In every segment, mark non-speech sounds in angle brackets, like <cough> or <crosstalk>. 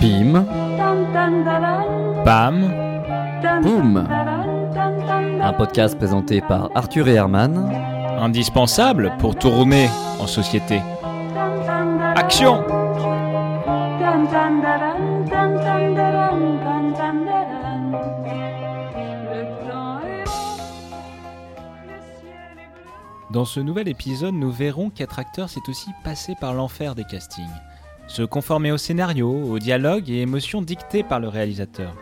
Pim, Pam, boum. Un podcast présenté par Arthur et Herman. indispensable pour tourner en société. Action Dans ce nouvel épisode, nous verrons qu'être acteur, c'est aussi passer par l'enfer des castings. Se conformer au scénario, au dialogue et émotions dictées par le réalisateur.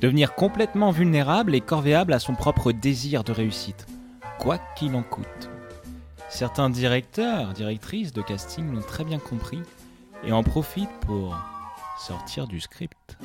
Devenir complètement vulnérable et corvéable à son propre désir de réussite, quoi qu'il en coûte. Certains directeurs, directrices de casting l'ont très bien compris et en profitent pour sortir du script.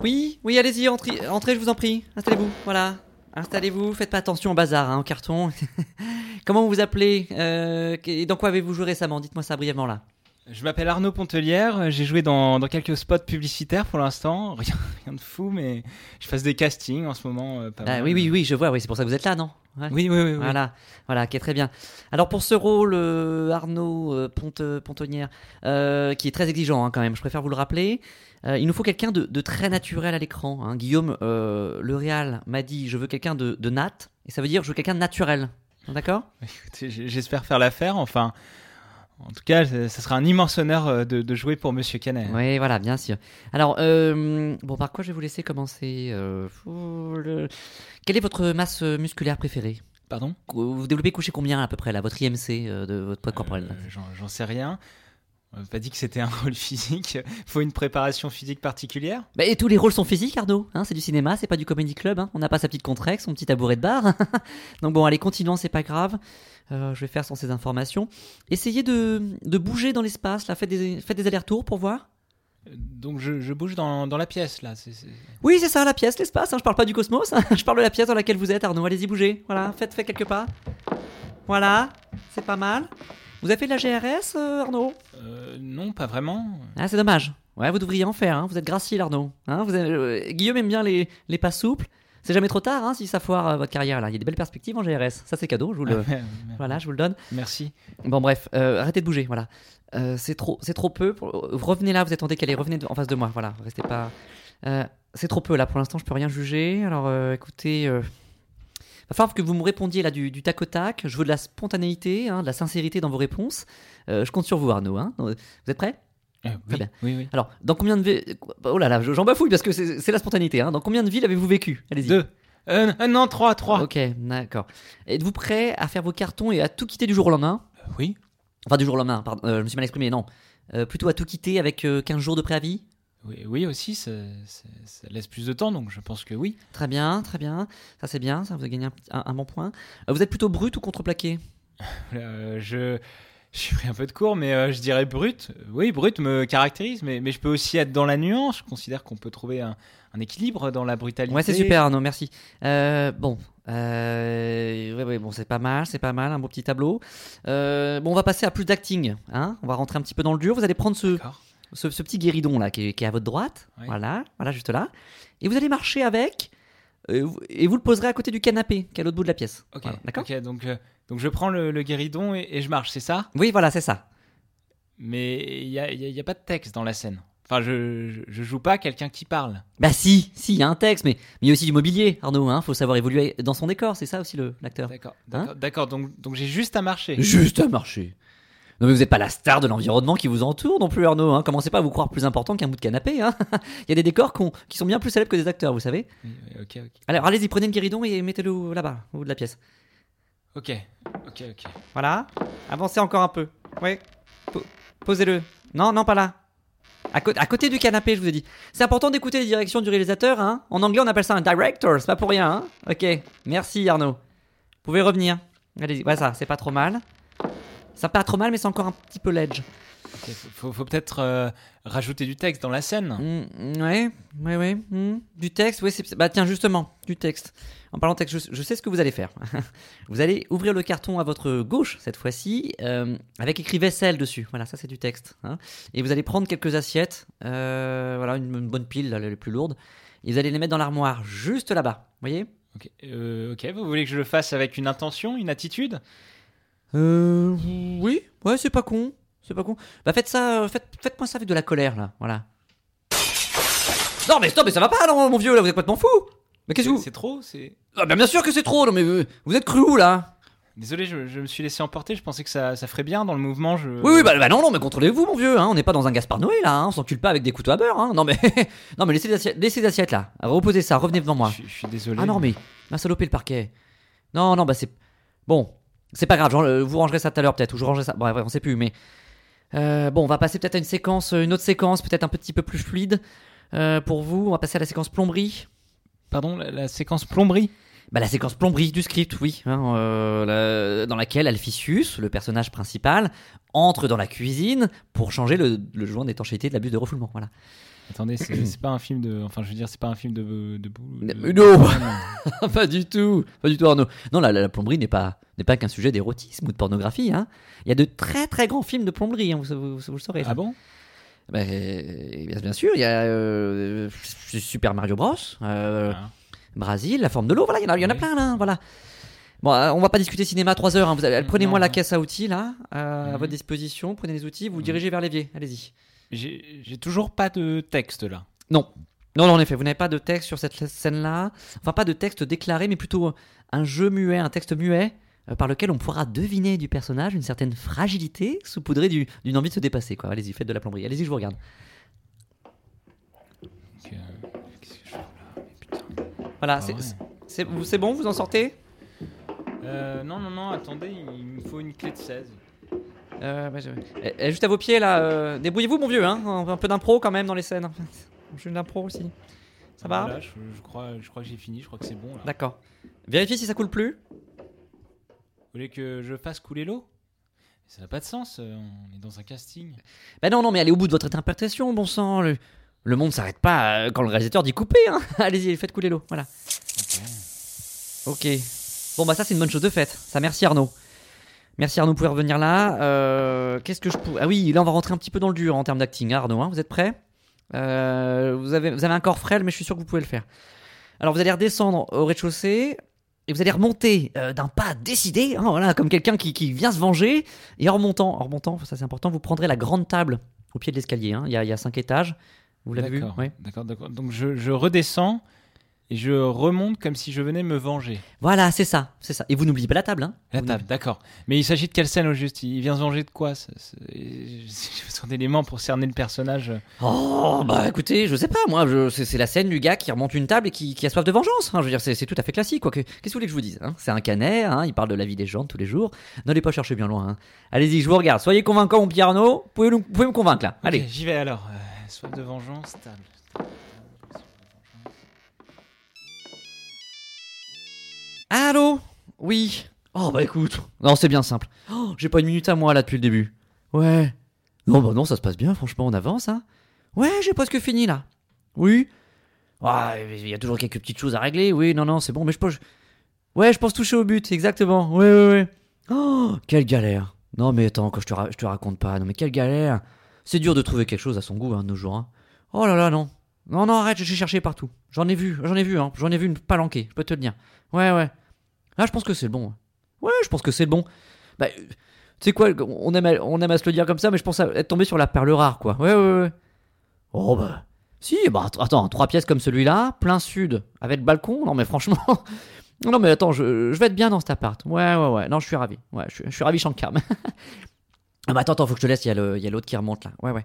Oui, oui, allez-y, entrez, entrez, je vous en prie. Installez-vous, voilà. Installez-vous, faites pas attention au bazar, hein, au carton. <laughs> Comment vous vous appelez euh, Et dans quoi avez-vous joué récemment? Dites-moi ça brièvement là. Je m'appelle Arnaud Pontelière, j'ai joué dans, dans quelques spots publicitaires pour l'instant, <laughs> rien, rien de fou, mais je fasse des castings en ce moment. euh, pas Ah, mal. oui, oui, oui, je vois, oui, c'est pour ça que vous êtes là, non? Ouais. Oui, oui, oui. oui. Voilà, voilà, ok, très bien. Alors pour ce rôle, euh, Arnaud euh, Ponte, Pontonnière, euh, qui est très exigeant hein, quand même, je préfère vous le rappeler, il nous faut quelqu'un de, de très naturel à l'écran. hein. Guillaume, le réal, m'a dit, je veux quelqu'un de, de nat, et ça veut dire je veux quelqu'un de naturel. D'accord? J'espère faire l'affaire, enfin. En tout cas, ça sera un immense honneur euh, de, de jouer pour Monsieur Canet. Oui, voilà, bien sûr. Alors, euh, bon, par quoi je vais vous laisser commencer euh, le- Quelle est votre masse musculaire préférée? Pardon? Vous développez coucher combien à peu près là, votre IMC euh, de votre poids corporel? J'en sais rien. On m'a pas dit que c'était un <laughs> rôle physique. Faut une préparation physique particulière? Bah, et tous les rôles sont physiques, Arnaud. Hein, c'est du cinéma, c'est pas du comedy club. Hein. On n'a pas sa petite contrex, son petit tabouret de bar. <laughs> Donc bon, allez, continuons, c'est pas grave. Euh, je vais faire sans ces informations. Essayez de, de bouger dans l'espace, là. Faites des, faites des allers-retours pour voir. Euh, Donc je, je bouge dans, dans la pièce là. c'est- c'est- Oui, c'est ça, la pièce, l'espace. Hein. Je parle pas du cosmos. hein. <laughs> Je parle de la pièce dans laquelle vous êtes, Arnaud. Allez-y, bougez. Voilà, faites, faites quelques pas. Voilà, c'est pas mal. Vous avez fait de la GRS, euh, Arnaud? Euh, non, pas vraiment. Ah, c'est dommage. Ouais, vous devriez en faire. Hein. Vous êtes gracile, Arnaud. Hein, vous avez- euh, Guillaume aime bien les, les pas souples. C'est jamais trop tard hein, si ça foire euh, votre carrière là. Il y a des belles perspectives en GRS. Ça c'est cadeau. Je vous le, Ah, voilà, je vous le donne. Merci. Bon bref, euh, arrêtez de bouger. Voilà. Euh, c'est trop, c'est trop peu. Pour- Revenez là. Vous êtes en décalé. Revenez de- en face de moi. Voilà. Restez pas. C'est trop peu là. Pour l'instant, je peux rien juger. Alors, écoutez. Euh... Va falloir que vous me répondiez là du, du tac au tac. Je veux de la spontanéité, hein, de la sincérité dans vos réponses. Euh, je compte sur vous, Arnaud. Hein. Vous êtes prêts? Euh, oui, bien. oui, oui. alors, dans combien de villes. Oh là là, j'en bafouille parce que c'est la spontanéité. Hein. Dans combien de villes avez-vous vécu? Allez-y. Deux. Euh, euh, non, trois, trois. Ok, d'accord. Êtes-vous prêt à faire vos cartons et à tout quitter du jour au lendemain? Euh, oui. Enfin, du jour au lendemain, pardon, euh, je me suis mal exprimé, non. Euh, plutôt à tout quitter avec euh, 15 jours de préavis? Oui, oui aussi, ça, ça- ça laisse plus de temps, donc je pense que oui. Très bien, très bien. Ça, c'est bien, ça, vous avez gagné un, petit- un- un bon point. Euh, vous êtes plutôt brut ou contreplaqué? Euh, je, je suis pris un peu de cours, mais euh, je dirais brut. Oui, brut me caractérise, mais, mais je peux aussi être dans la nuance. Je considère qu'on peut trouver un, un équilibre dans la brutalité. Ouais, c'est super, Arnaud, merci. Euh, bon, euh, ouais, ouais, bon, c'est pas mal, c'est pas mal, un beau petit tableau. Bon, on va passer à plus d'acting. Hein on va rentrer un petit peu dans le dur. Vous allez prendre ce, D'accord. Ce, ce petit guéridon là qui est, qui est à votre droite. Oui. Voilà, voilà, juste là. Et vous allez marcher avec. euh, et vous le poserez à côté du canapé qui est à l'autre bout de la pièce. Ok, Voilà, D'accord donc, euh, donc je prends le, le guéridon et, et je marche, c'est ça? Oui, voilà, c'est ça. Mais il n'y a, pas de texte dans la scène. Enfin, je, je, je joue pas quelqu'un qui parle. Bah si, si, il y a un texte, mais il y a aussi du mobilier, Arnaud. Hein, faut savoir évoluer dans son décor, c'est ça aussi le l'acteur. D'accord, Hein? d'accord, donc, donc j'ai juste à marcher. Juste à marcher. Non mais vous n'êtes pas la star de l'environnement qui vous entoure non plus, Arnaud. Hein. Commencez pas à vous croire plus important qu'un bout de canapé. Hein. <laughs> il y a des décors qui sont bien plus célèbres que des acteurs, vous savez. Oui, oui, Ok, ok. Alors allez-y, prenez le guéridon et mettez-le là-bas, au bout de la pièce. Ok, ok, ok. Voilà. Avancez encore un peu. Oui. Po- Posez-le. Non, non, pas là. À, cô- à côté du canapé, je vous ai dit. C'est important d'écouter les directions du réalisateur. Hein. En anglais, on appelle ça un director. C'est pas pour rien. Hein. Ok. Merci, Arnaud. Vous pouvez revenir. Allez-y. Ouais, ça, c'est pas trop mal. Ça pas trop mal, mais c'est encore un petit peu ledge. Ok, faut, peut-être euh, rajouter du texte dans la scène. Mm, ouais, ouais, ouais. mm. Du texte, ouais, c'est. Bah, tiens, justement, du texte. En parlant de texte, je, je sais ce que vous allez faire. <laughs> vous allez ouvrir le carton à votre gauche, cette fois-ci, euh, avec écrit vaisselle dessus. Voilà, ça, c'est du texte. hein. Et vous allez prendre quelques assiettes, euh, voilà, une, une bonne pile, les plus lourdes, et vous allez les mettre dans l'armoire, juste là-bas. Vous voyez? Ok, euh, ok, vous voulez que je le fasse avec une intention, une attitude? Euh. Oui, ouais, c'est pas con. C'est pas con. Bah faites ça, euh, faites, faites-moi ça avec de la colère là, voilà. Non mais stop, mais ça va pas non mon vieux là, vous êtes complètement fou. Mais qu'est-ce que vous C'est trop, c'est. Ah bah bien sûr que c'est trop, non mais euh, vous êtes cru où là? Désolé, je, je me suis laissé emporter. Je pensais que ça, ça ferait bien dans le mouvement. Je... Oui oui bah, bah non non mais contrôlez-vous mon vieux, hein, on n'est pas dans un Gaspard Noé là, hein, on s'encule pas avec des couteaux à beurre, hein. Non mais <laughs> non mais laissez les assiettes, laissez les assiettes là, reposez ça, revenez devant moi. Je, je suis désolé. Ah non mais m'a salopé le parquet. Non non bah c'est bon, c'est pas grave, euh, vous rangerez ça tout à l'heure peut-être ou je rangerai ça. Bon ouais, on sait plus mais euh, bon on va passer peut-être à une séquence, euh, une autre séquence peut-être un petit peu plus fluide euh, pour vous. On va passer à la séquence plomberie. Pardon, la, la séquence plomberie? Bah, la séquence plomberie du script, oui, hein, euh, la- dans laquelle Alphicius, le personnage principal, entre dans la cuisine pour changer le, le joint d'étanchéité de la buse de refoulement. Voilà. Attendez, <clears throat> c'est pas un film de. Enfin, je veux dire, c'est pas un film de. de, de- Mais <laughs> non. pas du tout, pas du tout Arnaud. Non, la, plomberie n'est pas pas qu'un sujet d'érotisme ou de pornographie. Hein. Il y a de très très grands films de plomberie, hein, vous, vous- vous le saurez. ça. Ah bon? Bah, euh, bien, sûr, il y a euh, Super Mario Bros. euh, Ah. Brasil, la forme de l'eau, voilà, il y en a, il y en a Oui. plein là, voilà. Bon, euh, on va pas discuter cinéma 3 heures. hein, prenez-moi la caisse à outils là, euh, à Mhm. votre disposition. Prenez les outils, vous vous Mhm. dirigez vers l'évier. Allez-y. J'ai toujours pas de texte là. Non. Non, non, en effet, vous n'avez pas de texte sur cette scène-là. Enfin, pas de texte déclaré, mais plutôt un jeu muet, un texte muet euh, par lequel on pourra deviner du personnage une certaine fragilité saupoudrée du- d'une envie de se dépasser. Quoi. Allez-y, faites de la plomberie. Allez-y, je vous regarde. Euh, Qu'est-ce que je fais là? Mais putain. Voilà, Ah ouais. c'est bon, vous en sortez? Euh, non, non, non, attendez, il me faut une clé de 16. Euh, Elle elle est juste à vos pieds là. euh, Débrouillez-vous, mon vieux. Hein un, peu d'impro quand même dans les scènes. Je suis de l'impro aussi. Ça va Voilà, je, je crois, je crois que j'ai fini, je crois que c'est bon. D'accord. Vérifiez si ça coule plus. Vous voulez que je fasse couler l'eau? Ça n'a pas de sens, euh, on est dans un casting. Ben non, non, mais allez au bout de votre interprétation, bon sang. Le, le monde s'arrête pas quand le réalisateur dit couper. Hein. <laughs> Allez-y, faites couler l'eau. Voilà. Ok. Ok. Bon, bah ça, c'est une bonne chose de faite. Ça, merci Arnaud. Merci Arnaud, vous pouvez revenir là. Euh, Qu'est-ce que je peux. Ah oui, là, on va rentrer un petit peu dans le dur en termes d'acting, hein, Arnaud. hein. vous êtes prêts? Euh, vous, avez, vous avez un corps frêle, mais je suis sûr que vous pouvez le faire. Alors, vous allez redescendre au rez-de-chaussée. Et vous allez remonter euh, d'un pas décidé, hein, voilà, comme quelqu'un qui, qui vient se venger. Et en remontant, en remontant, ça c'est important, vous prendrez la grande table au pied de l'escalier. hein. Il y, a, il y a cinq étages. Vous l'avez vu? D'accord, d'accord, d'accord. Donc je, je redescends et je remonte comme si je venais me venger. Voilà, c'est ça, c'est ça. Et vous n'oubliez pas la table. Hein. La Vous table, d'accord. Mais il s'agit de quelle scène au juste? Il vient se venger de quoi <laughs> J'ai besoin d'éléments pour cerner le personnage. Oh, bah écoutez, je sais pas, moi, c'est c'est la scène du gars qui remonte une table et qui, qui a soif de vengeance. hein. Je veux dire, c'est c'est tout à fait classique, Qu'est-ce que vous voulez que je vous dise hein? C'est un canet, hein, il parle de la vie des gens tous les jours. N'allez pas chercher bien loin. Allez-y, je vous regarde. Soyez convaincant, mon petit Arnaud. Vous pouvez, me convaincre, là? Allez. J'y vais alors. Euh, soif de vengeance, table. Allô? Oui. Oh, bah écoute. Non, c'est bien simple. Oh, j'ai pas une minute à moi, là, depuis le début. Ouais. Non, bah non, ça se passe bien, franchement, on avance, hein. Ouais, j'ai presque fini, là. Oui. Ouais, il y a toujours quelques petites choses à régler. Oui, non, non, c'est bon, mais je pense. Ouais, je pense toucher au but, exactement. Ouais, ouais, ouais. Oh, quelle galère. Non, mais attends, quand je te, te raconte pas. Non, mais quelle galère. C'est dur de trouver quelque chose à son goût, hein, de nos jours. hein. Oh là là, non. Non, non, arrête, j'ai cherché partout. J'en ai vu, j'en ai vu, hein. J'en ai vu une palanquée, je peux te le dire. Ouais, ouais. Là, je pense que c'est le bon. Ouais, je pense que c'est le bon. Bah, euh, tu sais quoi, on aime, à, on aime à se le dire comme ça, mais je pense à être tombé sur la perle rare, quoi. Ouais, ouais, ouais. Oh, bah. Si, bah, att- attends, trois pièces comme celui-là, plein sud, avec balcon. Non, mais franchement. <laughs> non, mais attends, je, vais être bien dans cet appart. Ouais, ouais, ouais. Non, je suis ravi. Ouais, je, suis- ravi, Shankar. <laughs> ah, bah, attends, attends, faut que je te laisse. Il y a l'autre qui remonte là. Ouais, ouais.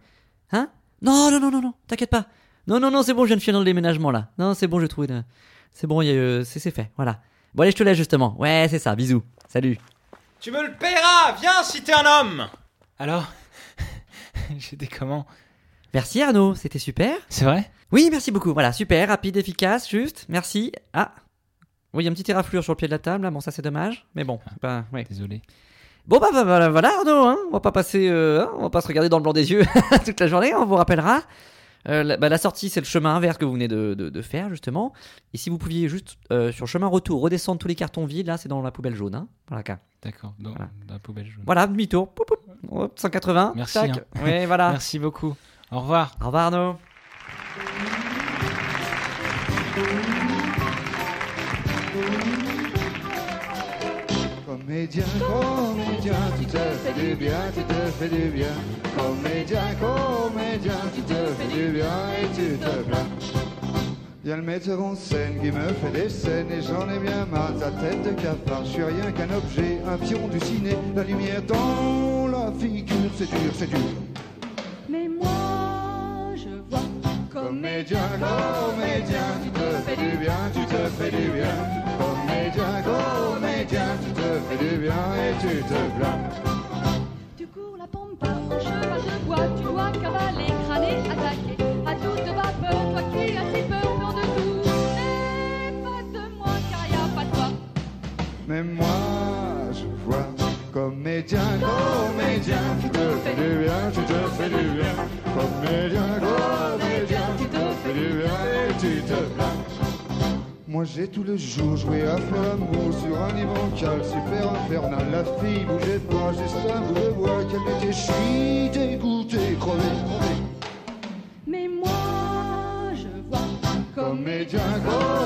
Hein? Non, non, non, non, non, t'inquiète pas. Non, non, non, c'est bon, je viens de finir le déménagement là. Non, c'est bon, j'ai trouvé. le- C'est bon, euh, c'est c'est fait. Voilà. Bon, allez, je te laisse justement. Ouais, c'est ça. Bisous. Salut. Tu me le paieras Viens si t'es un homme Alors <laughs> J'étais comment? Merci Arnaud, c'était super. C'est vrai? Oui, merci beaucoup. Voilà, super, rapide, efficace, juste. Merci. Ah. Oui, il y a une petite éraflure sur le pied de la table. là. Bon, ça c'est dommage. Mais bon, bah, ouais. Désolé. Bon, bah, bah, voilà, voilà, Arnaud. Hein. On va pas passer, euh, hein, on va pas se regarder dans le blanc des yeux <laughs> toute la journée. On vous rappellera. Euh, la, bah, la sortie, c'est le chemin inverse que vous venez de, de- de faire, justement. Et si vous pouviez juste, euh, sur chemin retour, redescendre tous les cartons vides, là, c'est dans la poubelle jaune. Hein. Voilà, cas. D'accord, dans, Voilà. dans la poubelle jaune. Voilà, demi-tour. Poup, poup. Hop, 180. Merci, tac. hein. Ouais, voilà. <laughs> Merci beaucoup. Au revoir. Au revoir, Arnaud. Comédien, comédien, tu te fais du bien, tu te fais du bien. Comédien, comédien, tu tu te plains. Y'a le metteur en scène qui me fait des scènes et j'en ai bien marre de sa tête de cafard. Je suis rien qu'un objet, un pion du ciné, la lumière dans la figure, c'est dur, c'est dur. Mais moi, je vois Comédien, comédien, tu te fais du bien, tu te fais du bien. Comédien, comédien, tu te fais du bien et tu te plains. Tu cours la pampa en cheval de bois, tu dois cavaler, crâner, attaquer. Mais moi, je vois comédien, comédien, tu te fais du bien, tu te fais du bien. Comédien, comédien, tu te fais du bien et tu te plains. Moi j'ai tout le jour joué à faire l'amour sur un niveau calme, super infernal. La fille bougeait pas, juste un bout de bois qu'elle mettait, je suis dégoûté, crevé, crevé. Mais moi, je vois Comédien, comédien,